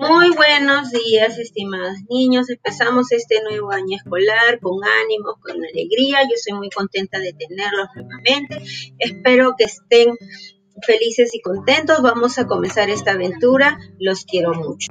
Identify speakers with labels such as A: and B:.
A: Muy buenos días, estimados niños. Empezamos este nuevo año escolar con ánimos, con alegría. Yo soy muy contenta de tenerlos nuevamente. Espero que estén felices y contentos. Vamos a comenzar esta aventura. Los quiero mucho.